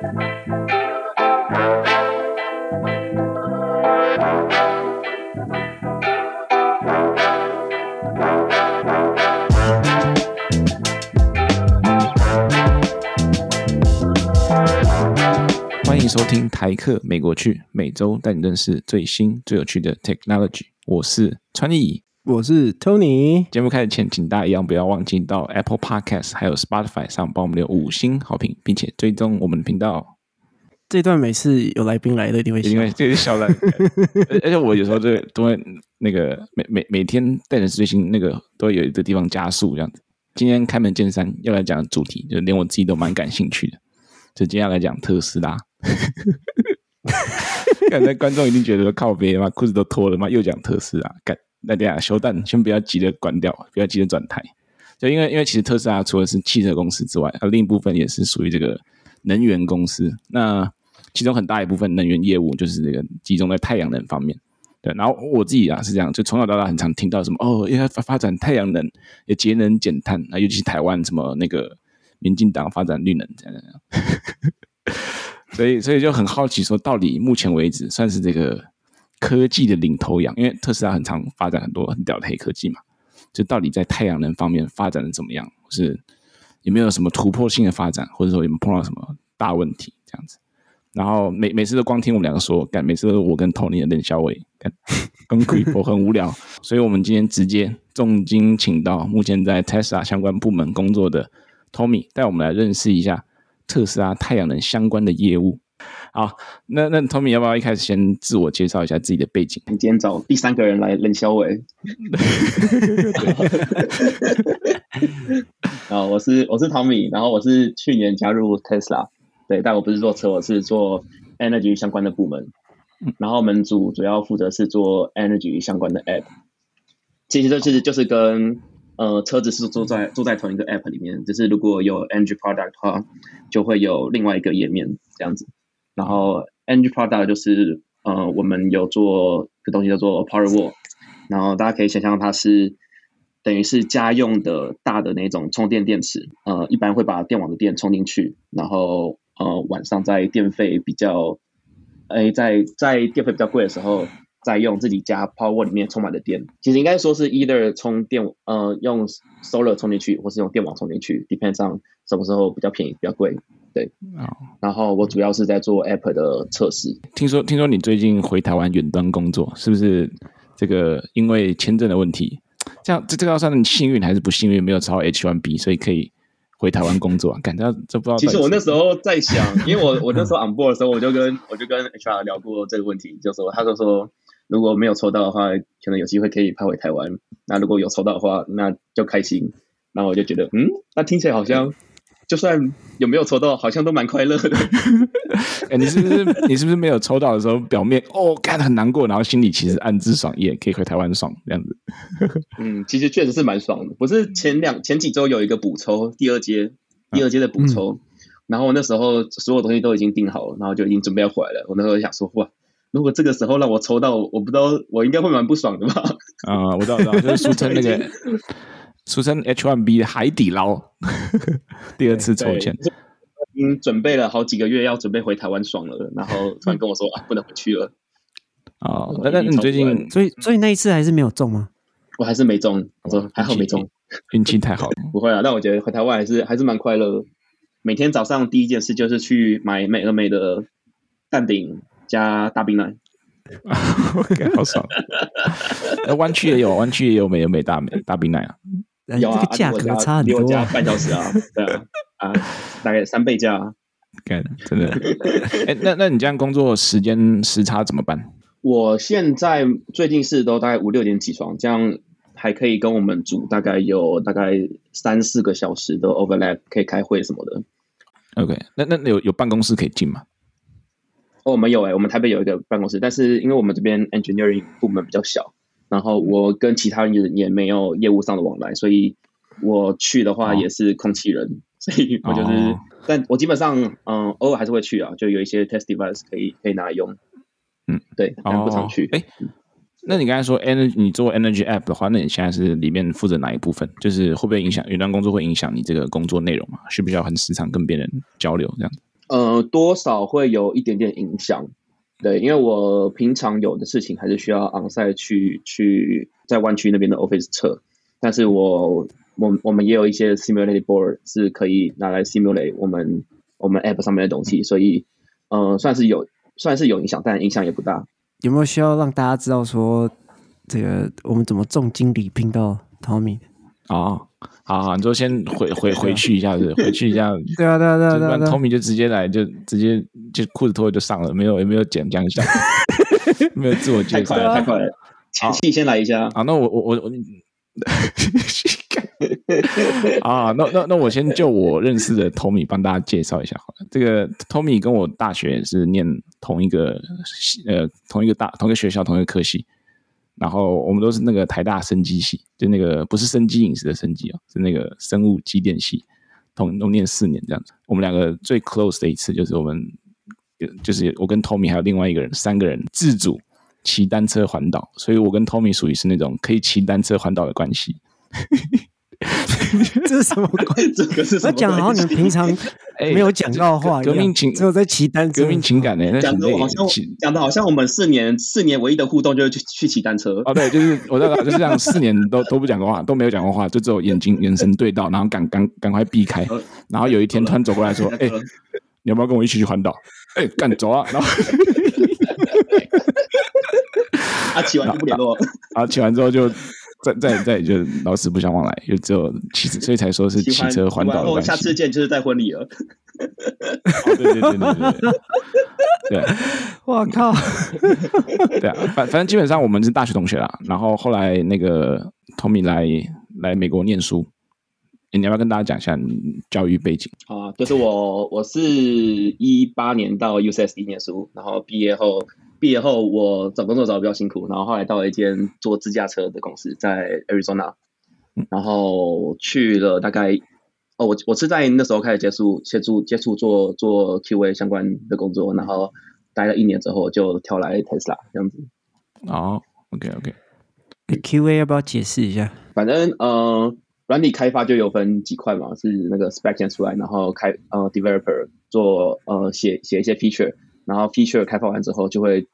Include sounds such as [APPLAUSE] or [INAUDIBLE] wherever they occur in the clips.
欢迎收听台客美国趣，每周带你认识最新最有趣的 technology。我是川艺，我是 Tony。节目开始前，请大家一样不要忘记到 Apple Podcast 还有 Spotify 上帮我们留五星好评，并且追踪我们的频道。这段每次有来宾来的，一定会因为这是小兰，[LAUGHS] 而且我有时候就都会那个每每每天带着最新那个都会有一个地方加速这样子。今天开门见山要来讲的主题，就连我自己都蛮感兴趣的，就接下来讲特斯拉。[LAUGHS] 刚才观众一定觉得靠边嘛，裤子都脱了嘛，又讲特斯拉。干，那等下休蛋，先不要急着关掉，不要急着转台。就因为因为其实特斯拉除了是汽车公司之外，它另一部分也是属于这个能源公司。那其中很大一部分能源业务就是这个集中在太阳能方面。对，然后我自己啊是这样，就从小到大很常听到什么哦，因为它发展太阳能，也节能减碳，那尤其是台湾什么那个民进党发展绿能这样这样。[LAUGHS] 所以，所以就很好奇，说到底，目前为止算是这个科技的领头羊，因为特斯拉很常发展很多很屌的黑科技嘛。就到底在太阳能方面发展的怎么样，是有没有什么突破性的发展，或者说有没有碰到什么大问题这样子。然后每每次都光听我们两个说，干每次都是我跟 Tony 的冷笑话，干很苦，我很无聊。[LAUGHS] 所以我们今天直接重金请到目前在 Tesla 相关部门工作的 Tommy，带我们来认识一下。特斯拉太阳能相关的业务，好，那那 Tommy 要不要一开始先自我介绍一下自己的背景？你今天找第三个人来冷笑伟。[LAUGHS] 啊，我是我是 Tommy，然后我是去年加入 Tesla，对，但我不是做车，我是做 Energy 相关的部门，然后我们组主要负责是做 Energy 相关的 App，其实这其实就是跟。呃，车子是坐在坐在同一个 App 里面，只是如果有 Energy Product 的话，就会有另外一个页面这样子。然后 Energy Product 就是呃，我们有做个东西叫做 Powerwall，然后大家可以想象它是等于是家用的大的那种充电电池，呃，一般会把电网的电充进去，然后呃晚上在电费比较，哎，在在电费比较贵的时候。在用自己家 Powerwall 里面充满的电，其实应该说是 either 充电，呃，用 Solar 充进去，或是用电网充进去，depends on 什么时候比较便宜，比较贵，对。Oh. 然后我主要是在做 App 的测试。听说听说你最近回台湾远端工作，是不是？这个因为签证的问题，这样这这个要算你幸运还是不幸运？没有超 H1B，所以可以回台湾工作啊？[LAUGHS] 感觉这不知道。其实我那时候在想，因为我我那时候 on board 的时候，我就跟我就跟 HR 聊过这个问题，就说他就说。如果没有抽到的话，可能有机会可以派回台湾。那如果有抽到的话，那就开心。那我就觉得，嗯，那听起来好像，就算有没有抽到，好像都蛮快乐的。[LAUGHS] 哎、欸，你是不是你是不是没有抽到的时候，表面哦干得很难过，然后心里其实暗自爽，也可以回台湾爽这样子。[LAUGHS] 嗯，其实确实是蛮爽的。不是前两前几周有一个补抽，第二阶第二阶的补抽，嗯、然后那时候所有东西都已经订好了，然后就已经准备要回来了。我那时候想说，哇。如果这个时候让我抽到，我不知道，我应该会蛮不爽的吧？啊，我知道，我知道，就是俗称那个 [LAUGHS] 俗称 H1B 海底捞，[LAUGHS] 第二次抽签，已经准备了好几个月要准备回台湾爽了，然后突然跟我说 [LAUGHS] 啊，不能回去了。哦，那那你最近，所以所以那一次还是没有中吗？我还是没中，我说还好没中，运气太好了。[LAUGHS] 不会啊，但我觉得回台湾还是还是蛮快乐。每天早上第一件事就是去买美而美的蛋饼。加大冰奶，OK，好爽。那湾区也有，湾区也有美而美大美大冰奶啊。有啊，这个价格差很多，加半小时啊，[LAUGHS] 对啊，啊，大概三倍价。干，真的。哎、欸，那那你这样工作时间时差怎么办？我现在最近是都大概五六点起床，这样还可以跟我们组大概有大概三四个小时的 overlap，可以开会什么的。OK，那那有有办公室可以进吗？哦我们有哎、欸，我们台北有一个办公室，但是因为我们这边 engineering 部门比较小，然后我跟其他人也没有业务上的往来，所以我去的话也是空气人，哦、所以我就是，哦、但我基本上嗯偶尔还是会去啊，就有一些 test device 可以可以拿来用，嗯，对，但不常去。哎、哦，那你刚才说 energy，你做 energy app 的话，那你现在是里面负责哪一部分？就是会不会影响云端工作会影响你这个工作内容嘛？需不需要很时常跟别人交流这样子？呃，多少会有一点点影响。对，因为我平常有的事情还是需要 onsite 去去在湾区那边的 office 测，但是我我我们也有一些 simulated board 是可以拿来 simulate 我们我们 app 上面的东西，所以呃算是有算是有影响，但影响也不大。有没有需要让大家知道说这个我们怎么重金礼聘到 Tommy？哦，好好，你就先回回回去一下子，回去一下。[LAUGHS] 对啊，对啊，对啊，对啊。Tommy 就直接来，就直接就裤子脱了就上了，没有也没有剪这样一下，[LAUGHS] 没有自我介绍，太快了，太快了。前戏先来一下。啊，那我我我我，啊，[LAUGHS] 那那那我先就我认识的 Tommy 帮大家介绍一下好了。这个 Tommy 跟我大学是念同一个呃同一个大同一个学校同一个科系。然后我们都是那个台大生机系，就那个不是生机饮食的生机哦，是那个生物机电系，同都念四年这样子。我们两个最 close 的一次就是我们，就是我跟 Tommy 还有另外一个人，三个人自主骑单车环岛，所以我跟 Tommy 属于是那种可以骑单车环岛的关系。[LAUGHS] 这是什么关？[LAUGHS] 这个是什么？讲好像你们平常 [LAUGHS] 没有讲到话，革命情只有在骑单车，革命情感呢？讲的好像讲的好像我们四年四年唯一的互动就是去去骑单车。哦，对，就是我知道，就是这样，四年都都不讲过话，都没有讲过话，就只有眼睛眼神对到，然后赶赶赶快避开，然后有一天突然走过来说：“哎，你要不要跟我一起去环岛？”哎，干走啊！然后啊，骑完就不联络，啊，骑完之后就。再再再就老死不相往来，就只有骑，所以才说是骑车环岛的关系。下次见就是在婚礼了。哦、对对对对对，对，我靠，[LAUGHS] 对啊，反反正基本上我们是大学同学啦。然后后来那个 Tommy 来来美国念书，你要不要跟大家讲一下教育背景？啊，就是我我是一八年到 UCSD 念书，然后毕业后。毕业后，我找工作找的比较辛苦，然后后来到了一间做自驾车的公司，在 Arizona，然后去了大概，哦，我我是在那时候开始接触接触接触做做 QA 相关的工作，然后待了一年之后就跳来 Tesla 这样子。哦，OK OK，欸，QA 要不要解释一下？反正呃，软体开发就有分几块嘛，是那个 spec 先出来，然后开呃 developer 做呃写写一些 feature。然后 feature 开发完之后，就会，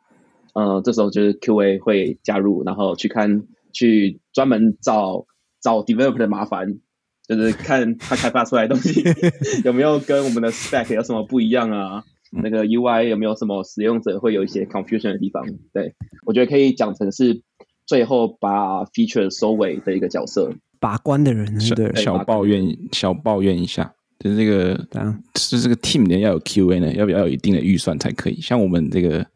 呃，这时候就是 QA 会加入，然后去看，去专门找找 developer 的麻烦，就是看他开发出来的东西 [LAUGHS] 有没有跟我们的 spec 有什么不一样啊，那个 UI 有没有什么使用者会有一些 confusion 的地方。对，我觉得可以讲成是最后把 feature 收尾的一个角色，把关的人，对，小抱怨，小抱怨一下。就是这个，当然是这个 team 呢要有 QA 呢，要不要有一定的预算才可以。像我们这个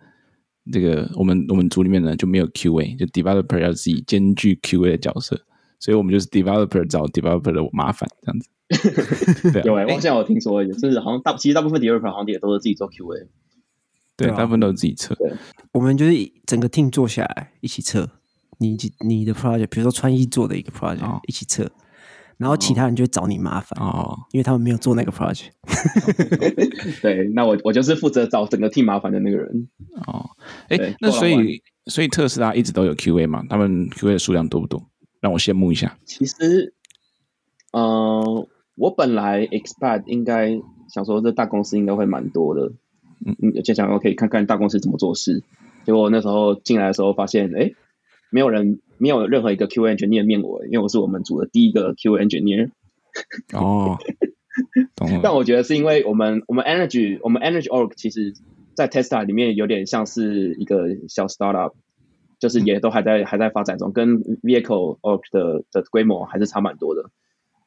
这个，我们我们组里面呢就没有 QA，就 developer 要自己兼具 QA 的角色，所以我们就是 developer 找 developer 的麻烦这样子。对、啊，有哎、欸，我现在有听说，就是好像大其实大部分 developer 好像也都是自己做 QA，对，大部分都是自己测。我们就是整个 team 坐下来一起测，你你的 project，比如说穿衣做的一个 project，、哦、一起测。然后其他人就会找你麻烦哦，因为他们没有做那个 project。[LAUGHS] 对，那我我就是负责找整个 team 麻烦的那个人哦。哎，那所以所以特斯拉一直都有 QA 嘛？他们 QA 的数量多不多？让我羡慕一下。其实，嗯、呃，我本来 expect 应该想说这大公司应该会蛮多的，嗯嗯，就想说可以看看大公司怎么做事。结果那时候进来的时候发现，哎，没有人。没有任何一个 QA engineer 面我，因为我是我们组的第一个 QA engineer。哦，懂了。[LAUGHS] 但我觉得是因为我们我们 Energy 我们 Energy Org 其实，在 Tesla 里面有点像是一个小 startup，就是也都还在还在发展中，跟 Vehicle Org 的的规模还是差蛮多的。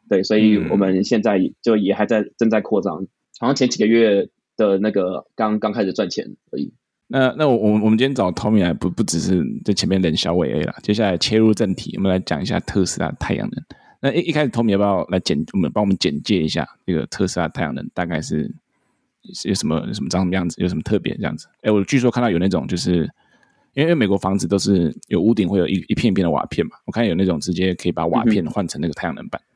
对，所以我们现在就也还在正在扩张，好像前几个月的那个刚刚开始赚钱而已。那那我我们我们今天找 Tommy 来不不只是在前面冷小伟 A 啦，接下来切入正题，我们来讲一下特斯拉太阳能。那一一开始 Tommy 要不要来简我们帮我们简介一下这个特斯拉太阳能大概是是有什么有什么长什么样子，有什么特别这样子？哎，我据说看到有那种就是因为美国房子都是有屋顶会有一一片一片的瓦片嘛，我看有那种直接可以把瓦片换成那个太阳能板，嗯、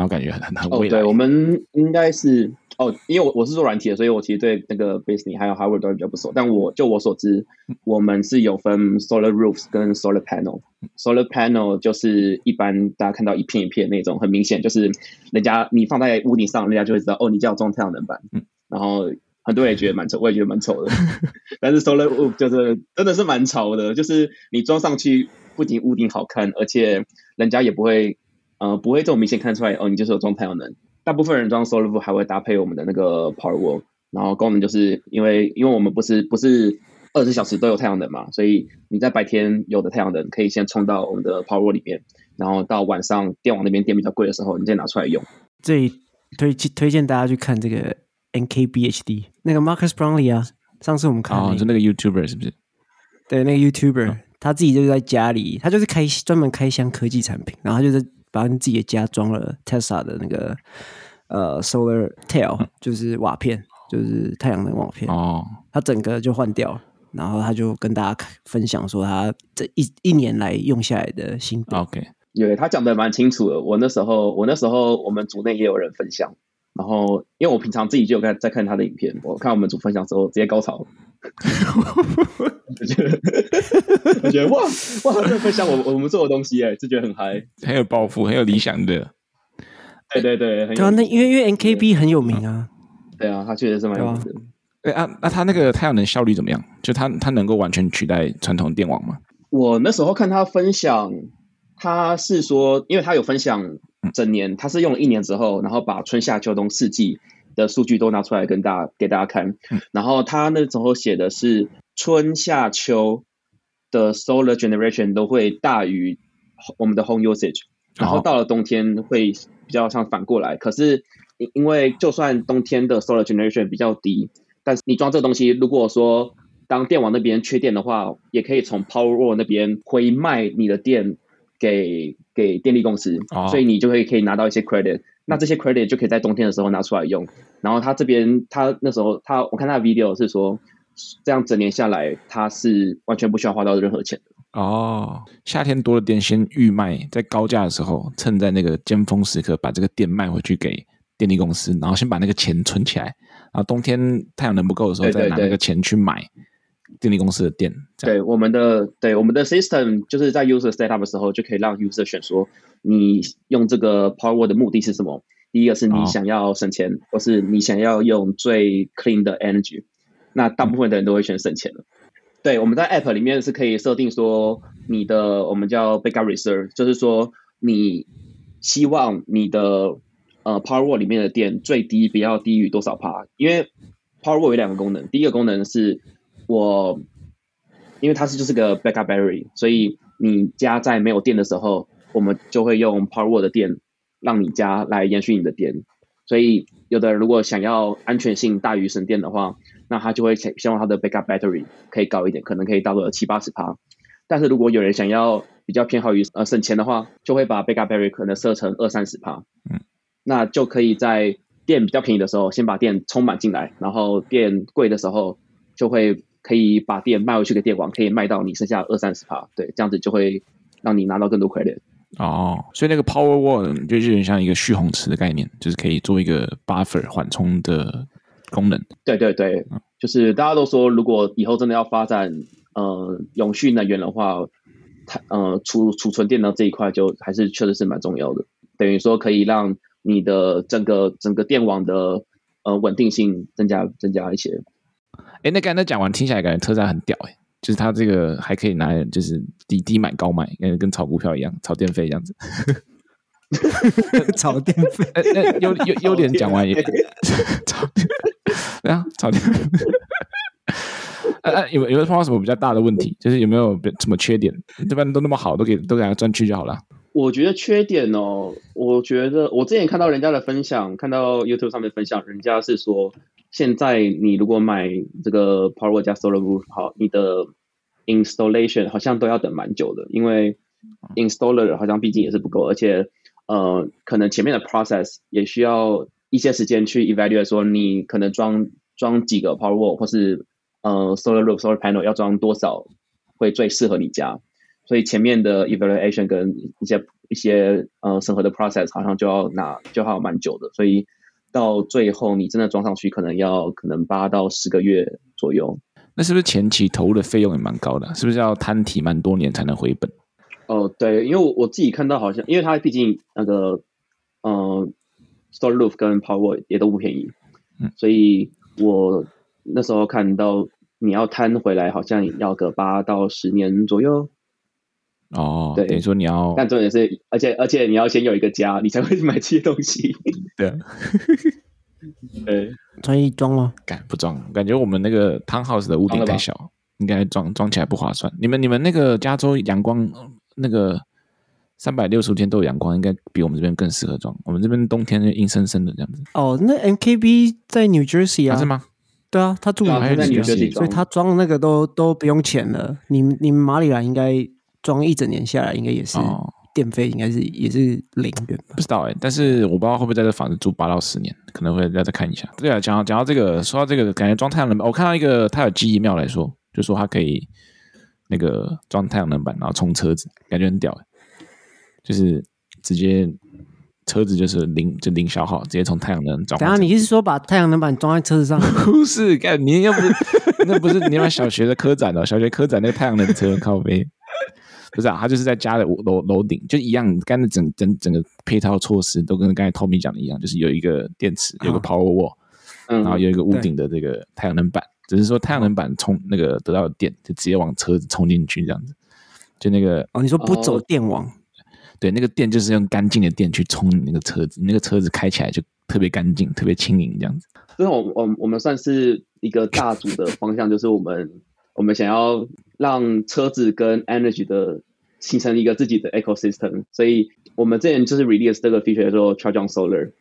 然后感觉很很很未来。哦、对，我们应该是。哦，因为我我是做软体的，所以我其实对那个 Basically 还有 Harvard 都比较不熟。但我就我所知，我们是有分 Solar Roofs 跟 Solar Panel。Solar Panel 就是一般大家看到一片一片那种，很明显就是人家你放在屋顶上，人家就会知道哦，你叫装太阳能板。然后很多人也觉得蛮丑，我也觉得蛮丑的。[LAUGHS] 但是 Solar Roof 就是真的是蛮潮的，就是你装上去不仅屋顶好看，而且人家也不会呃不会这么明显看出来哦，你就是有装太阳能。大部分人装 Solar 还会搭配我们的那个 Power Wall，然后功能就是因为因为我们不是不是。二十四小时都有太阳能嘛，所以你在白天有的太阳能可以先充到我们的 Power Wall 里面，然后到晚上电网那边电比较贵的时候，你再拿出来用。最推推荐大家去看这个 NKBHD 那个 Marcus Brownlee 啊，上次我们看哦，就那个 YouTuber 是不是？对，那个 YouTuber、哦、他自己就是在家里，他就是开专门开箱科技产品，然后他就是把自己的家装了 Tesla 的那个呃 Solar Tail，就是瓦片，就是太阳能瓦片哦，他整个就换掉了。然后他就跟大家分享说，他这一一年来用下来的心得。OK，对，他讲的蛮清楚的。我那时候，我那时候我们组内也有人分享。然后，因为我平常自己就有在在看他的影片，我看我们组分享之后，直接高潮。[LAUGHS] 我觉得，[LAUGHS] 我觉得哇哇，这分享我我们做的东西，哎，就觉得很嗨，很有抱负，很有理想的。对对对，对啊，那因为因为 NKB 很有名啊。对啊，他确实是蛮有名的。哎啊，那他那个太阳能效率怎么样？就他他能够完全取代传统电网吗？我那时候看他分享，他是说，因为他有分享整年，他是用了一年之后，然后把春夏秋冬四季的数据都拿出来跟大家给大家看。然后他那时候写的是春夏秋的 solar generation 都会大于我们的 home usage，然后到了冬天会比较像反过来。可是因因为就算冬天的 solar generation 比较低。但是你装这个东西，如果说当电网那边缺电的话，也可以从 Powerwall 那边回卖你的电给给电力公司，哦、所以你就会可以拿到一些 credit。那这些 credit 就可以在冬天的时候拿出来用。然后他这边他那时候他我看他的 video 是说，这样整年下来他是完全不需要花到任何钱的。哦，夏天多了电先预卖，在高价的时候，趁在那个尖峰时刻把这个电卖回去给电力公司，然后先把那个钱存起来。然后，冬天太阳能不够的时候，再拿那个钱去买电力公司的电。对，我们的对我们的 system 就是在 user set up 的时候，就可以让 user 选说，你用这个 Powerwall 的目的是什么？第一个是你想要省钱，哦、或是你想要用最 clean 的 energy。那大部分的人都会选省钱的。嗯、对，我们在 app 里面是可以设定说，你的我们叫 backup reserve，就是说你希望你的。呃，Powerwall 里面的电最低不要低于多少帕？因为 Powerwall 有两个功能，第一个功能是我，因为它是就是个 backup battery，所以你家在没有电的时候，我们就会用 Powerwall 的电让你家来延续你的电。所以有的人如果想要安全性大于省电的话，那他就会希望他的 backup battery 可以高一点，可能可以到个七八十帕。但是如果有人想要比较偏好于呃省钱的话，就会把 backup battery 可能设成二三十帕。嗯。那就可以在电比较便宜的时候，先把电充满进来，然后电贵的时候，就会可以把电卖回去给电网，可以卖到你剩下二三十趴，对，这样子就会让你拿到更多 credit。哦，所以那个 Powerwall 就有点像一个蓄洪池的概念，就是可以做一个 buffer 缓冲的功能。对对对，嗯、就是大家都说，如果以后真的要发展呃永续能源的话，它呃储储存电能这一块就还是确实是蛮重要的，等于说可以让。你的整个整个电网的呃稳定性增加增加一些。哎，那刚才讲完，听起来感觉特斯拉很屌哎，就是它这个还可以拿来就是低低买高卖，跟跟炒股票一样，炒电费这样子。炒电费，哎哎，优优优点讲完也 [LAUGHS] 炒电，对啊，炒电费。哎 [LAUGHS] 哎，有有没有碰到什么比较大的问题？就是有没有什么缺点？这边都那么好，都给都给它赚去就好了。我觉得缺点哦，我觉得我之前看到人家的分享，看到 YouTube 上面分享，人家是说，现在你如果买这个 Power 加 Solar Roof，好，你的 installation 好像都要等蛮久的，因为 installer 好像毕竟也是不够，而且呃，可能前面的 process 也需要一些时间去 evaluate，说你可能装装几个 Powerwall 或是呃 Solar Roof Solar Panel 要装多少会最适合你家。所以前面的 evaluation 跟一些一些呃审核的 process 好像就要拿就还有蛮久的，所以到最后你真的装上去，可能要可能八到十个月左右。那是不是前期投入的费用也蛮高的？是不是要摊提蛮多年才能回本？哦，对，因为我我自己看到好像，因为它毕竟那个嗯、呃、Solar Roof 跟 Powerwall 也都不便宜，嗯，所以我那时候看到你要摊回来，好像要个八到十年左右。哦，对，等于说你要，但重点是，而且而且你要先有一个家，你才会买这些东西。[LAUGHS] [LAUGHS] 对，对，装一装吗？敢不装？感觉我们那个 townhouse 的屋顶太小，应该装装起来不划算。你们你们那个加州阳光那个三百六十五天都有阳光，应该比我们这边更适合装。我们这边冬天就阴森森的这样子。哦，那 MKB 在 New Jersey 啊？是吗？对啊，他住在 New Jersey，所以他装那个都都不用钱了。你你们马里兰应该。装一整年下来，应该也是电费，应该是也是零元吧？不知道哎、欸，但是我不知道会不会在这房子住八到十年，可能会再再看一下。对啊，讲到讲到这个，说到这个，感觉装太阳能板，我看到一个它有记忆妙来说，就说它可以那个装太阳能板，然后充车子，感觉很屌、欸，就是直接车子就是零就零消耗，直接从太阳能装。等下你是说把太阳能板装在车子上？[LAUGHS] 不是，干你又不是那不是你们小学的科展哦，小学科展那个太阳能车靠北。不是啊，他就是在家的楼楼顶，就一样，刚才整整整个配套措施都跟刚才 Tommy 讲的一样，就是有一个电池，有个 Power Wall，、嗯、然后有一个屋顶的这个太阳能板，只是说太阳能板充那个得到的电就直接往车子充进去这样子，就那个哦，你说不走电网，哦、对，那个电就是用干净的电去充你那个车子，你那个车子开起来就特别干净，特别轻盈这样子。所以我我我们算是一个大组的方向，就是我们。我们想要让车子跟 energy 的形成一个自己的 ecosystem，所以我们之前就是 release 这个 feature 叫做 Charge on Solar，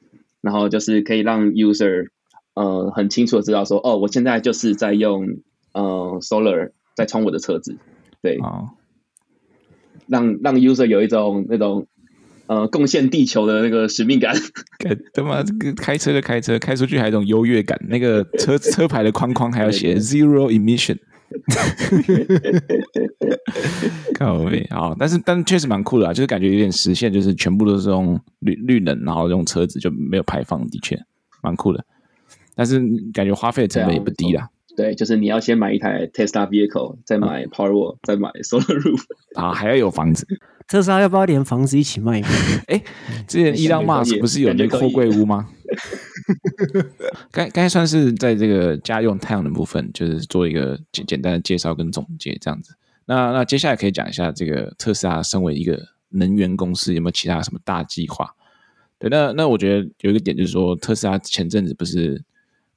然后就是可以让 user 呃很清楚的知道说，哦，我现在就是在用呃 solar 在充我的车子，对，哦、让让 user 有一种那种呃贡献地球的那个使命感。[LAUGHS] 他妈这个开车就开车，开出去还有一种优越感，那个车车牌的框框还要写 zero emission。[LAUGHS] 靠北好，但是但确实蛮酷的啊，就是感觉有点实现，就是全部都是用绿绿能，然后用车子就没有排放，的确蛮酷的。但是感觉花费的成本也不低啦。对，就是你要先买一台 Tesla vehicle，再买 Powerwall，再买 Solar Roof，[LAUGHS] 啊，还要有房子。特斯拉要不要连房子一起卖？哎、欸，之前伊朗马斯不是有那个货柜屋吗？[LAUGHS] 该该算是在这个家用太阳能部分，就是做一个简简单的介绍跟总结这样子。那那接下来可以讲一下这个特斯拉身为一个能源公司有没有其他什么大计划？对，那那我觉得有一个点就是说，特斯拉前阵子不是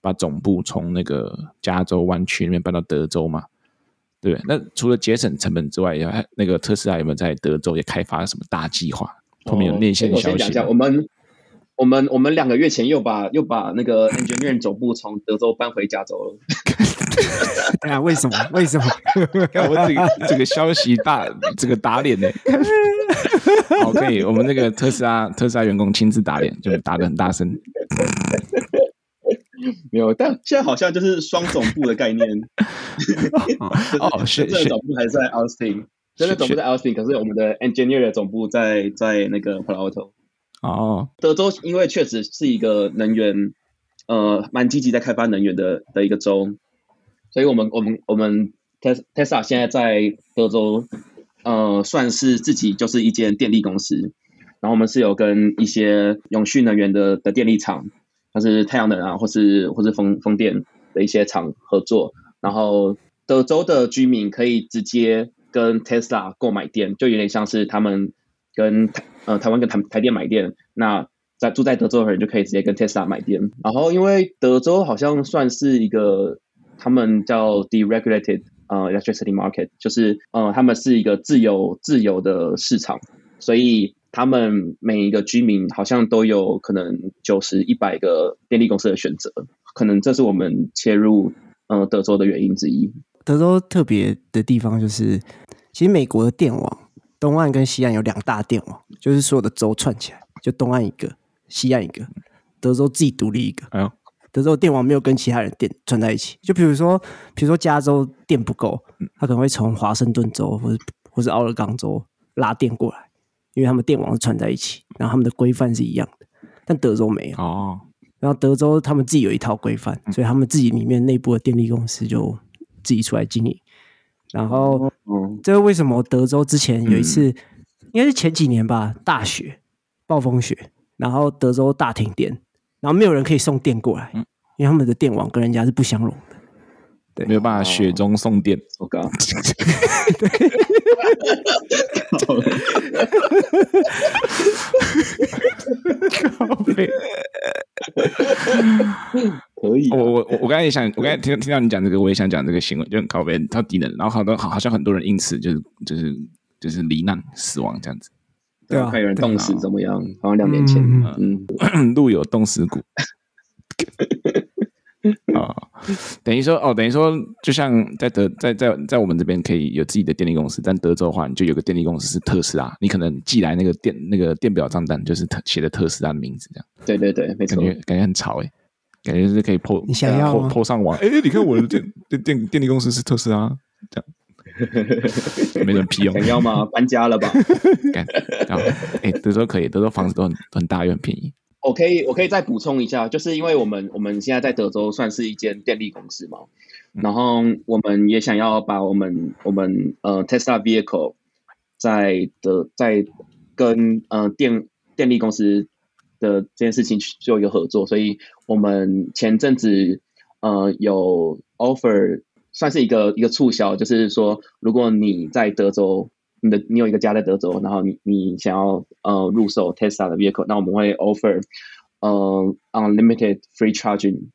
把总部从那个加州湾区那边搬到德州嘛？对，那除了节省成本之外，还那个特斯拉有没有在德州也开发什么大计划？后面有内线消息。我们我们我们两个月前又把又把那个 engineering 总部从德州搬回加州了。哎呀，为什么？为什么？我这个这个消息大这个打脸呢？好，可以，我们那个特斯拉特斯拉员工亲自打脸，就打的很大声。[LAUGHS] 没有，但现在好像就是双总部的概念。[LAUGHS] 哦，是真的总部还是在 Austin，真的总部在 Austin，可是我们的 engineer 的总部在在那个 Palo Alto。哦，德州因为确实是一个能源，呃，蛮积极在开发能源的的一个州，所以我们我们我们 Tesla 现在在德州，呃，算是自己就是一间电力公司，然后我们是有跟一些永续能源的的电力厂。它是太阳能啊，或是或是风风电的一些厂合作，然后德州的居民可以直接跟 Tesla 购买电，就有点像是他们跟台呃台湾跟台台电买电，那在住在德州的人就可以直接跟 Tesla 买电。然后因为德州好像算是一个他们叫 deregulated 呃 electricity market，就是呃他们是一个自由自由的市场，所以。他们每一个居民好像都有可能九十、一百个电力公司的选择，可能这是我们切入呃德州的原因之一。德州特别的地方就是，其实美国的电网东岸跟西岸有两大电网，就是所有的州串起来，就东岸一个，西岸一个，德州自己独立一个。哎呦，德州电网没有跟其他人电串在一起。就比如说，比如说加州电不够，他可能会从华盛顿州或者或者奥勒冈州拉电过来。因为他们电网是串在一起，然后他们的规范是一样的，但德州没有哦。然后德州他们自己有一套规范，所以他们自己里面内部的电力公司就自己出来经营。然后，这个为什么德州之前有一次，应该是前几年吧，大雪、暴风雪，然后德州大停电，然后没有人可以送电过来，因因为他们的电网跟人家是不相容的。对，没有办法雪中送电。我靠！[LAUGHS] 靠北。[LAUGHS] 可以、啊。我我我刚才也想，我刚才听听到你讲这个，我也想讲这个新闻，就很靠北，他低能，然后好多好好像很多人因此就是就是就是罹难死亡这样子。对啊，还有人冻死怎么样？好像两年前，嗯，嗯路有冻死骨。啊、[LAUGHS] 哦，[LAUGHS] 等于说哦，等于说，就像在德在在在我们这边可以有自己的电力公司，但德州的话，你就有个电力公司是特斯拉，你可能寄来那个电那个电表账单就是特写的特斯拉的名字，这样。对对对，没错，感觉感觉很潮哎，感觉是可以 po 你想要 po po 上网，哎，你看我的电电电电力公司是特斯拉，这样，[LAUGHS] 没人批哦，想要吗？搬家了吧？[LAUGHS] 干，哎，德州可以，德州房子都很很大又很便宜。我可以，我可以再补充一下，就是因为我们我们现在在德州算是一间电力公司嘛，然后我们也想要把我们我们呃 Tesla Vehicle 在的在跟呃电电力公司的这件事情做一个合作，所以我们前阵子呃有 offer 算是一个一个促销，就是说如果你在德州。你的你有一个家在德州，然后你你想要呃入手 Tesla 的 vehicle，那我们会 offer 呃 unlimited free charging，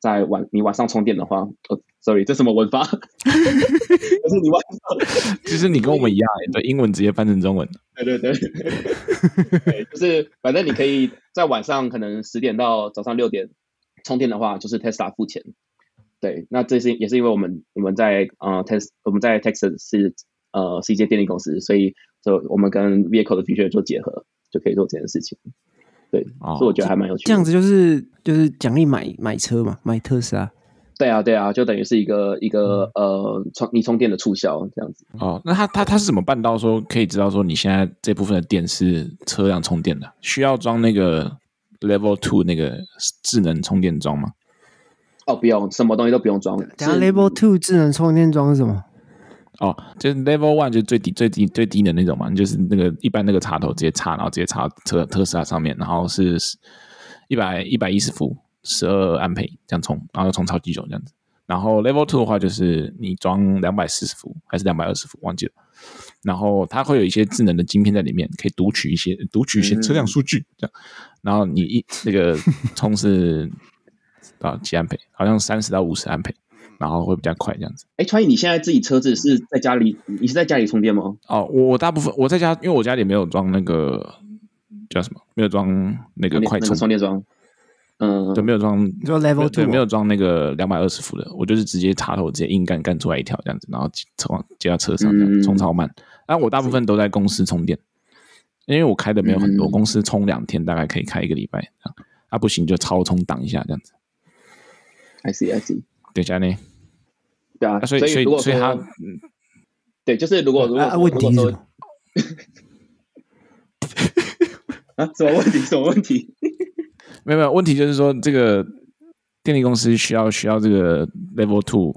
在晚你晚上充电的话，哦，sorry，这什么文法？[LAUGHS] 就是你晚上，其实你跟我们一样，对，英文直接翻成中文。对对对，[LAUGHS] 对，就是反正你可以在晚上可能十点到早上六点充电的话，就是 Tesla 付钱。对，那这是也是因为我们我们在呃 Tex 我们在 Texas 是。呃，是一间电力公司，所以就我们跟 vehicle 的 feature 做结合，就可以做这件事情。对，哦、所以我觉得还蛮有趣的。这样子就是就是奖励买买车嘛，买特斯拉。对啊，对啊，就等于是一个一个、嗯、呃充你充电的促销这样子。哦，那他他他是怎么办到说可以知道说你现在这部分的电是车辆充电的？需要装那个 Level Two 那个智能充电桩吗？哦，不用，什么东西都不用装。等下 Level Two 智能充电桩是什么？哦，就是 Level One 就是最低最低最低的那种嘛，就是那个一般那个插头直接插，然后直接插车特斯拉上面，然后是一百一百一十伏，十二安培这样充，然后充超级久这样子。然后 Level Two 的话，就是你装两百四十伏还是两百二十伏，忘记了。然后它会有一些智能的晶片在里面，可以读取一些读取一些车辆数据这样。然后你一那个 [LAUGHS] 充是啊几安培，好像三十到五十安培。然后会比较快这样子。哎，川义，你现在自己车子是在家里？你是在家里充电吗？哦，我大部分我在家，因为我家里没有装那个叫什么，没有装那个快充充电桩。嗯，对，没有装，就 Level Two，没有装那个两百二十伏的，我就是直接插头直接硬干干出来一条这样子，然后车接到车上这样，充超慢。但我大部分都在公司充电，因为我开的没有很多，公司充两天大概可以开一个礼拜。啊，不行就超充挡一下这样子。I see, I see. 对家呢？对啊，所以所以所以他，[LAUGHS] 对，就是如果如果问题说？[LAUGHS] 啊，什么问题？什么问题？[LAUGHS] 没有没有问题，就是说这个电力公司需要需要这个 Level Two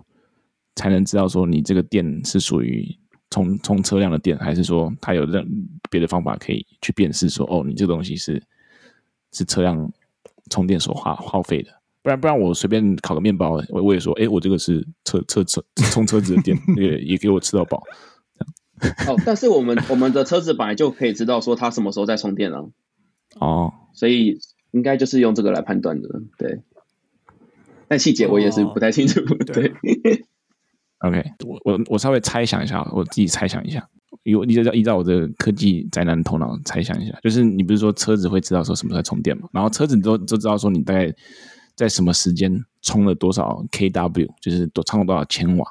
才能知道说你这个电是属于充充车辆的电，还是说它有任别的方法可以去辨识说哦，你这个东西是是车辆充电所花耗费的。不然不然，我随便烤个面包，我我也说，哎，我这个是车车车充车子的电，[LAUGHS] 也也给我吃到饱。哦，但是我们我们的车子本来就可以知道说它什么时候在充电了。哦，所以应该就是用这个来判断的，对。但细节我也是不太清楚，哦、对。[LAUGHS] OK，我我我稍微猜想一下，我自己猜想一下，有你就依照我的科技宅男头脑猜想一下，就是你不是说车子会知道说什么时候在充电嘛？然后车子都都知道说你大概。在什么时间充了多少 kW，就是多充了多少千瓦，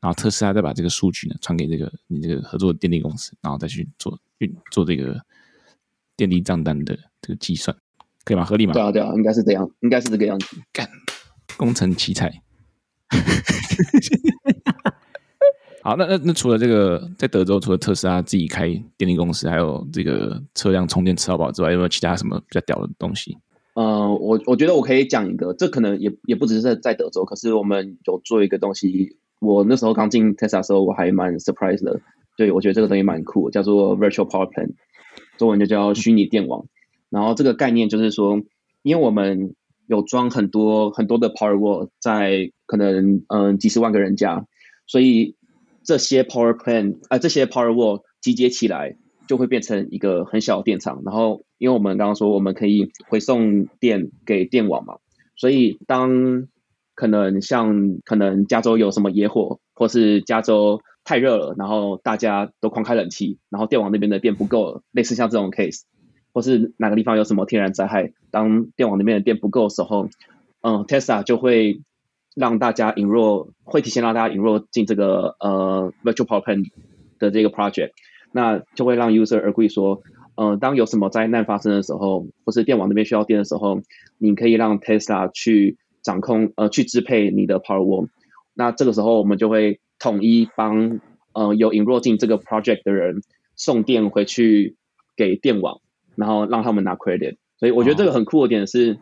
然后特斯拉再把这个数据呢传给这个你这个合作的电力公司，然后再去做运做这个电力账单的这个计算，可以吗？合理吗？对啊，对啊，应该是这样，应该是这个样子。干，工程奇才。好，那那那除了这个，在德州除了特斯拉自己开电力公司，还有这个车辆充电吃到饱之外，有没有其他什么比较屌的东西？嗯，我我觉得我可以讲一个，这可能也也不只是在在德州，可是我们有做一个东西。我那时候刚进 Tesla 的时候，我还蛮 surprise 的。对，我觉得这个东西蛮酷，叫做 Virtual Power Plant，中文就叫虚拟电网。然后这个概念就是说，因为我们有装很多很多的 Powerwall 在可能嗯几十万个人家，所以这些 Power Plant 啊、呃、这些 Powerwall 集结起来就会变成一个很小的电厂。然后因为我们刚刚说我们可以回送电给电网嘛，所以当可能像可能加州有什么野火，或是加州太热了，然后大家都狂开冷气，然后电网那边的电不够了，类似像这种 case。或是哪个地方有什么天然灾害，当电网那边的电不够的时候，嗯，Tesla 就会让大家引入，会提前让大家引入进这个呃 Virtual Power Plant 的这个 project，那就会让 user agree 说，嗯、呃，当有什么灾难发生的时候，或是电网那边需要电的时候，你可以让 Tesla 去掌控，呃，去支配你的 Powerwall。那这个时候我们就会统一帮，呃，有引入进这个 project 的人送电回去给电网。然后让他们拿 credit，所以我觉得这个很酷的点是，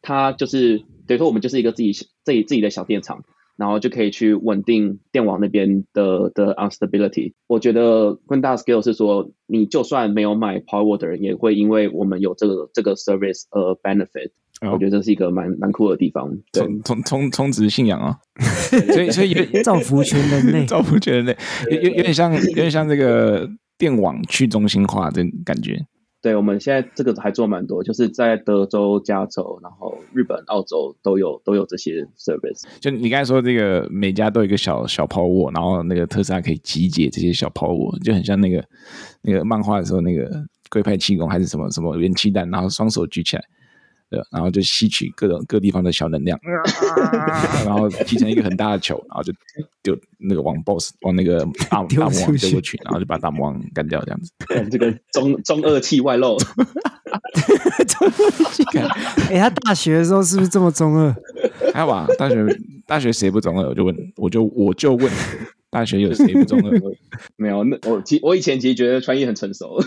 它就是等于说我们就是一个自己自己自己的小电厂，然后就可以去稳定电网那边的的 unstability。我觉得更大的 scale 是说，你就算没有买 Powerwall 的人，也会因为我们有这个这个 service 而 benefit。我觉得这是一个蛮蛮酷的地方。充充充充值信仰啊，所以所以造福全人类，造福全人类，[LAUGHS] 有有有点像有点像这个电网去中心化的感觉。对，我们现在这个还做蛮多，就是在德州、加州，然后日本、澳洲都有都有这些 service。就你刚才说这个每家都有一个小小抛物然后那个特斯拉可以集结这些小抛物就很像那个那个漫画的时候那个龟派气功还是什么什么元气弹，然后双手举起来。对，然后就吸取各种各地方的小能量，[LAUGHS] 然后集成一个很大的球，然后就 [LAUGHS] 丢那个往 boss 往那个 [LAUGHS] 大大魔王丢过去，然后就把大魔王干掉，这样子。这个中中二气外露，中二气感。哎，他大学的时候是不是这么中二？还好吧，大学大学谁不中二？我就问，我就我就问，大学有谁不中二？没有，那我其我以前其实觉得穿衣很成熟。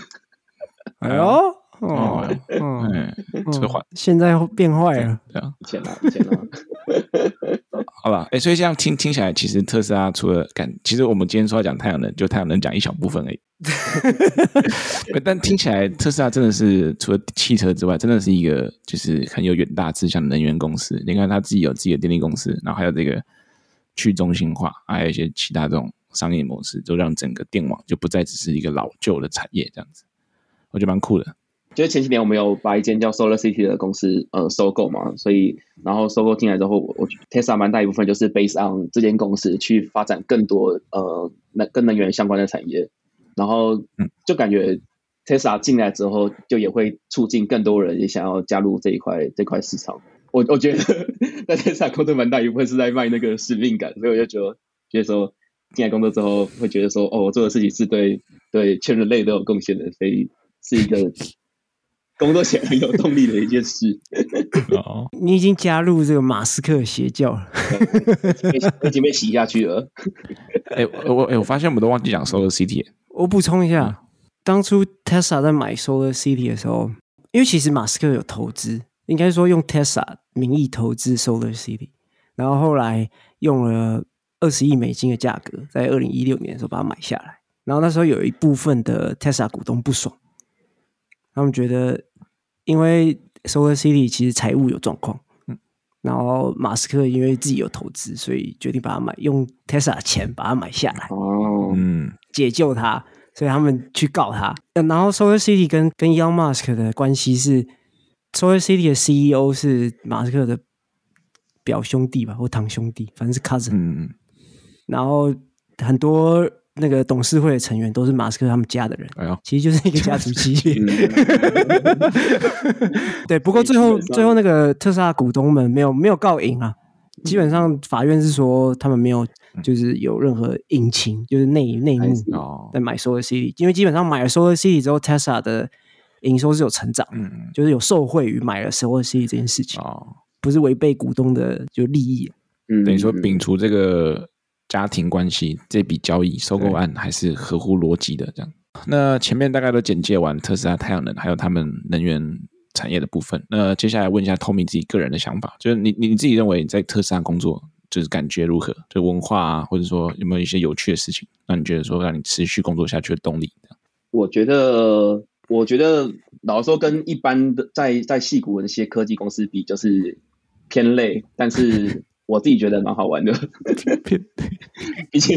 哎呦。哦，嗯，这个坏，现在变坏了，对啊，以前啊，以前啊，好了，哎，所以这样听听起来，其实特斯拉除了感，其实我们今天说要讲太阳能，就太阳能讲一小部分而已。[LAUGHS] 但听起来，特斯拉真的是除了汽车之外，真的是一个就是很有远大志向的能源公司。你看，他自己有自己的电力公司，然后还有这个去中心化，还有一些其他这种商业模式，就让整个电网就不再只是一个老旧的产业这样子。我觉得蛮酷的。就是前几年我们有把一间叫 Solar City 的公司呃收购嘛，所以然后收购进来之后，我我 Tesla 蛮大一部分就是 based on 这间公司去发展更多呃能跟能源相关的产业，然后就感觉 Tesla 进来之后，就也会促进更多人也想要加入这一块这块市场。我我觉得 [LAUGHS] 在 Tesla 工作蛮大一部分是在卖那个使命感，所以我就觉得觉得说进来工作之后会觉得说哦，我做的事情是对对全人类都有贡献的，所以是一个。工作起来很有动力的一件事。哦，[LAUGHS] 你已经加入这个马斯克邪教了，已经被洗下去了。[LAUGHS] 哎、欸，我哎、欸，我发现我们都忘记讲 Solar City。我补充一下，嗯、当初 Tesla 在买 Solar City 的时候，因为其实马斯克有投资，应该说用 Tesla 名义投资 Solar City，然后后来用了二十亿美金的价格，在二零一六年的时候把它买下来。然后那时候有一部分的 Tesla 股东不爽，他们觉得。因为 Solar City 其实财务有状况，嗯，然后马斯克因为自己有投资，所以决定把它买，用 Tesla 的钱把它买下来，哦，嗯，解救他，所以他们去告他。然后 Solar City 跟跟 Elon Musk 的关系是，Solar City 的 CEO 是马斯克的表兄弟吧，或堂兄弟，反正是 cousin，嗯，然后很多。那个董事会的成员都是马斯克他们家的人，哎呦，其实就是一个家族企业。[LAUGHS] 对，不过最后最后那个特斯拉股东们没有没有告赢啊，基本上法院是说他们没有就是有任何隐情，就是内内幕在买 Solar City，因为基本上买了 Solar City 之后，Tesla 的营收是有成长，嗯，就是有受惠于买了 Solar City 这件事情，哦，不是违背股东的就利益，嗯，等于说摒除这个。家庭关系这笔交易收购案还是合乎逻辑的，这样。那前面大概都简介完特斯拉太阳能还有他们能源产业的部分。那接下来问一下 tomy 自己个人的想法，就是你你自己认为你在特斯拉工作就是感觉如何？就文化啊，或者说有没有一些有趣的事情，让你觉得说让你持续工作下去的动力？我觉得我觉得老实说，跟一般的在在矽谷的那些科技公司比，就是偏累，但是我自己觉得蛮好玩的。[LAUGHS] 毕竟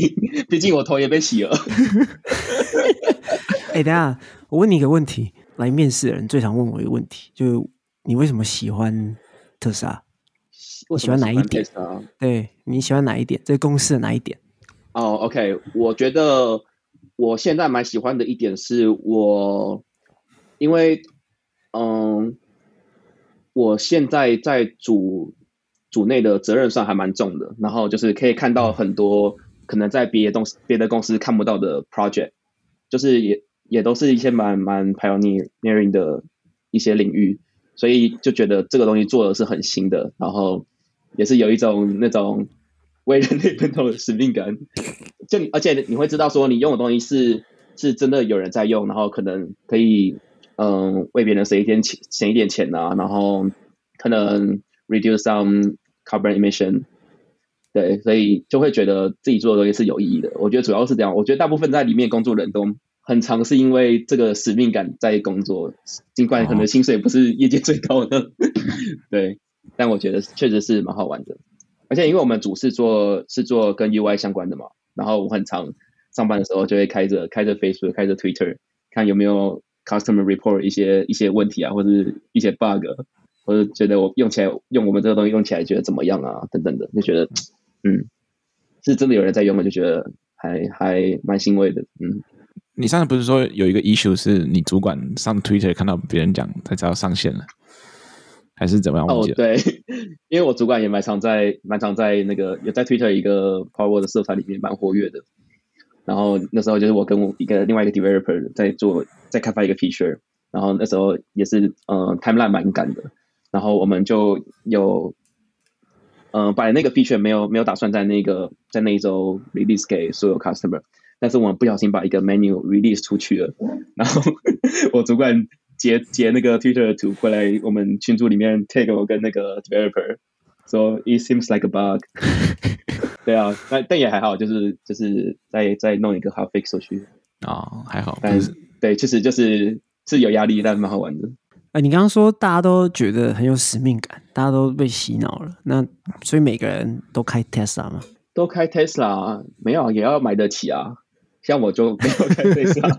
毕竟我头也被洗了。[LAUGHS] 哎、欸，等下，我问你一个问题，来面试的人最常问我一个问题，就是你为什么喜欢特斯拉？我喜欢哪一点？对，你喜欢哪一点？这公司的哪一点？哦、oh,，OK，我觉得我现在蛮喜欢的一点是我，因为嗯，我现在在组组内的责任算还蛮重的，然后就是可以看到很多可能在别的东别的公司看不到的 project，就是也也都是一些蛮蛮 pioneering 的一些领域，所以就觉得这个东西做的是很新的，然后也是有一种那种。为人类奋斗的使命感，就而且你会知道说你用的东西是是真的有人在用，然后可能可以嗯为别人省一点钱省一点钱啊，然后可能 reduce some carbon emission，对，所以就会觉得自己做的东西是有意义的。我觉得主要是这样，我觉得大部分在里面工作人都很常是因为这个使命感在工作，尽管可能薪水不是业界最高的，[LAUGHS] 对，但我觉得确实是蛮好玩的。而且因为我们主是做是做跟 UI 相关的嘛，然后我很常上班的时候就会开着开着 Facebook 开着 Twitter 看有没有 customer report 一些一些问题啊，或者一些 bug，或者觉得我用起来用我们这个东西用起来觉得怎么样啊等等的，就觉得嗯是真的有人在用，我就觉得还还蛮欣慰的。嗯，你上次不是说有一个 issue 是你主管上 Twitter 看到别人讲才知道上线了？还是怎么样？哦，对，[LAUGHS] 因为我主管也蛮常在，蛮常在那个有在 Twitter 一个 Power 的社团里面蛮活跃的。然后那时候就是我跟我一个另外一个 developer 在做，在开发一个 feature。然后那时候也是，嗯，timeline 蛮赶的。然后我们就有，嗯，本来那个 feature 没有没有打算在那个在那一周 release 给所有 customer，但是我们不小心把一个 menu release 出去了。然后 [LAUGHS] 我主管。截截那个 Twitter 的图回来，我们群组里面 tag 我跟那个 developer，说、so、it seems like a bug。[LAUGHS] 对啊，但但也还好，就是就是再再弄一个 hard fix 出去。哦，还好。但是对，其实就是是有压力，但蛮好玩的。哎、欸，你刚刚说大家都觉得很有使命感，大家都被洗脑了，那所以每个人都开 Tesla 吗？都开 Tesla，没有也要买得起啊。像我就没有开特斯拉，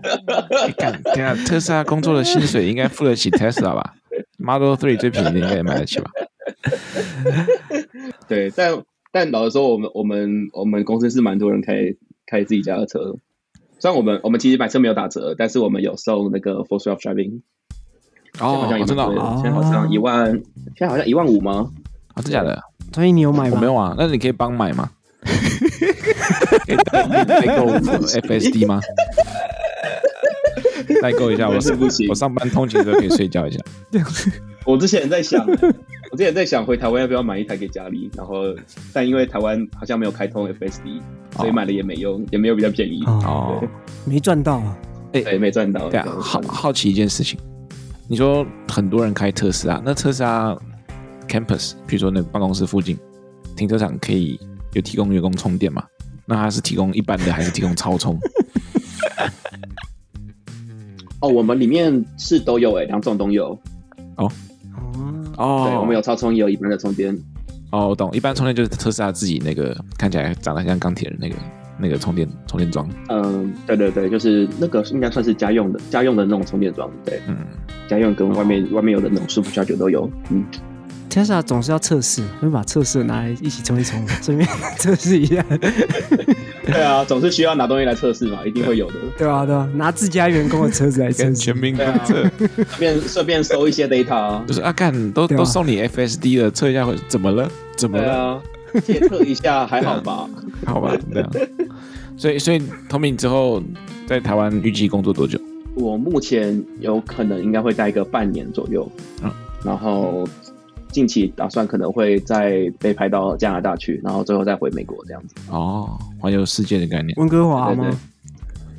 对啊，特斯拉工作的薪水应该付得起 Tesla 吧？Model Three 最便宜的应该也买得起吧？[LAUGHS] 对，但但老实说，我们我们我们公司是蛮多人开开自己家的车。虽然我们我们其实买车没有打折，但是我们有送那个 Full Self-Driving。哦，好像真的，现在好像一万，现在好像一万五吗？啊、哦，真假的？所以你有买吗？我没有啊，那你可以帮买吗？可以代购 FSD 吗？代购一下，我是不行。我上班通勤的时候可以睡觉一下。我之前在想，我之前在想回台湾要不要买一台给家里，然后但因为台湾好像没有开通 FSD，所以买了也没用，也没有比较便宜。哦，没赚到啊！哎，对，没赚到。对啊，好好奇一件事情，你说很多人开特斯拉，那特斯拉 Campus，比如说那个办公室附近停车场可以。有提供员工充电吗？那它是提供一般的还是提供超充？[LAUGHS] 哦，我们里面是都有诶、欸，两种都有。哦哦，对，我们有超充，也有一般的充电。哦，我懂，一般充电就是特斯拉自己那个看起来长得像钢铁人那个那个充电充电桩。嗯，对对对，就是那个应该算是家用的家用的那种充电桩。对，嗯，家用跟外面、哦、外面有的那种 Supercharger 都有。嗯。Tesla 总是要测试，会把测试拿来一起充一充，顺便 [LAUGHS] 测试一下。[LAUGHS] 对啊，总是需要拿东西来测试嘛，一定会有的。对啊，对啊，拿自家员工的车子来测试，全民检测，顺便顺便收一些 data。就是啊，干都都送你 FSD 了，测一下会怎么了？怎么了？啊，检测一下还好吧？[LAUGHS] 好吧，这样。[LAUGHS] 所以，所以 Tommy 之后在台湾预计工作多久？我目前有可能应该会待个半年左右。嗯，然后。近期打算可能会再被派到加拿大去，然后最后再回美国这样子。哦，环游世界的概念。温哥华吗？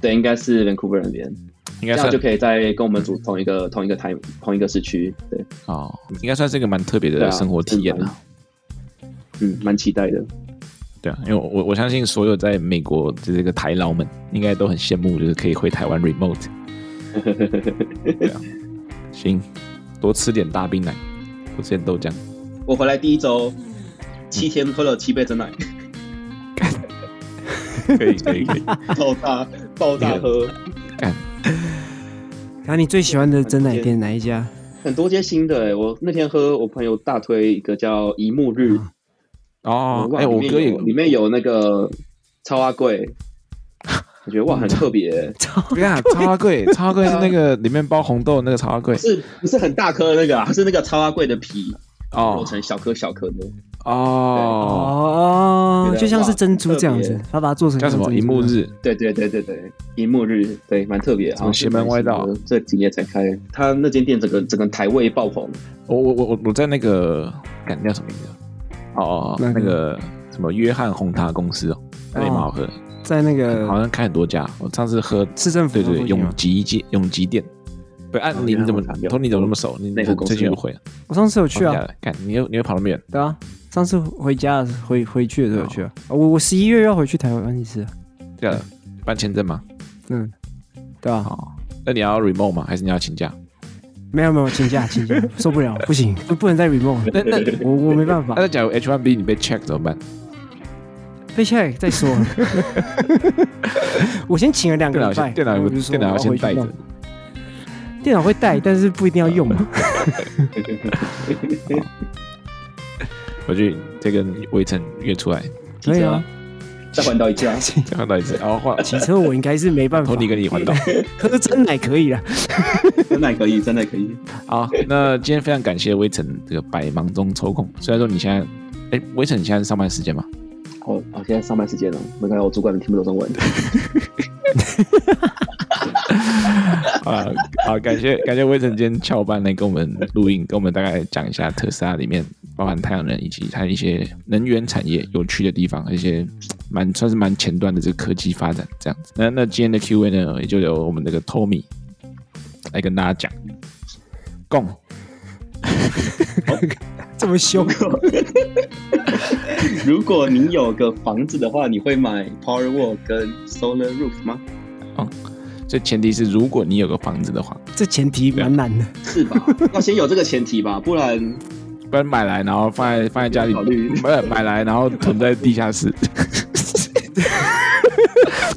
对，应该是 Vancouver 那边，应该这样就可以再跟我们组同一个同一个台同一个市区。对，哦，应该算是一个蛮特别的生活体验啊。嗯，蛮期待的。对啊，因为我我相信所有在美国的这个台劳们应该都很羡慕，就是可以回台湾 remote。[LAUGHS] 对啊，行，多吃点大冰奶，多吃点豆浆。我回来第一周，七天喝了七杯真奶，可以可以可以，爆炸爆炸喝。干，然后你最喜欢的真奶店哪一家？很多间新的哎，我那天喝我朋友大推一个叫一木日哦，哎，我哥也里面有那个超阿贵，[LAUGHS] 我觉得哇很特别。[LAUGHS] 超呀，超阿贵，超阿贵是那个 [LAUGHS] 里面包红豆那个超阿贵，是不是很大颗那个啊？是那个超阿贵的皮哦，做成小颗小颗的哦哦，就像是珍珠这样子，他把它做成叫什么？银幕日，对对对对对，银幕日，对，蛮特别。啊，邪门歪道这几年才开，他那间店整个整个台味爆棚。我我我我我在那个，那叫什么名字？哦，那个什么约翰红茶公司哦，那也蛮好喝。在那个好像开很多家，我上次喝市政府对对永吉街永吉店。不，按你怎么，Tony 你怎么那么熟？你那个最近有回？我上次有去啊。看，你又你又跑那么远？对啊，上次回家回回去的时候有去啊。我我十一月要回去台湾一次。对啊，办签证吗？嗯，对啊。好，那你要 remote 吗？还是你要请假？[LAUGHS] 没有没有，请假请假，[LAUGHS] 受不了，不行，不能再 remote。那那我我没办法。那假如 H1B 你被 check 怎么办？被 check 再说。[LAUGHS] 我先请了两个礼拜，电脑电脑要先带着。电脑会带，但是不一定要用嘛。我去再跟魏晨约出来，可以啊，再换到一次啊，[LAUGHS] 再换到一次。然后换骑车，我应该是没办法。托尼跟你环岛，喝真奶可以了，[LAUGHS] 真奶可以，真奶可以。好，那今天非常感谢微尘这个百忙中抽空。虽然说你现在，哎，微尘你现在是上班时间吗？哦，哦，现在上班时间了，没关系，我主管听不懂中文。[LAUGHS] [LAUGHS] 啊，好，感谢感谢微尘今天翘班来跟我们录音，跟我们大概讲一下特斯拉里面包含太阳能以及它一些能源产业有趣的地方，一些蛮算是蛮前端的这个科技发展这样子。那那今天的 Q&A 呢，也就由我们这个 Tommy 来跟大家讲。共，[LAUGHS] 这么凶。[LAUGHS] 如果你有个房子的话，你会买 Powerwall 跟 Solar Roof 吗？嗯。这前提是，如果你有个房子的话，这前提蛮难的，是吧？[LAUGHS] 要先有这个前提吧，不然不然买来然后放在放在家里，考虑不是买来然后囤在地下室，[LAUGHS]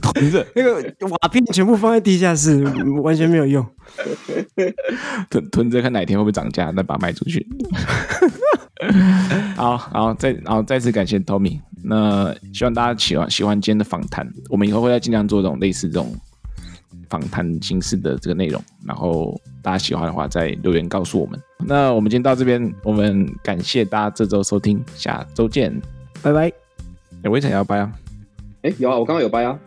囤着那个瓦片全部放在地下室，完全没有用，囤囤着看哪天会不会涨价，再把它卖出去。[LAUGHS] 好，然后再然后再次感谢 Tommy，那希望大家喜欢喜欢今天的访谈，我们以后会再尽量做这种类似这种。访谈形式的这个内容，然后大家喜欢的话再留言告诉我们。那我们今天到这边，我们感谢大家这周收听，下周见，拜拜。我也想要拜啊？哎，有啊，我刚刚有拜啊。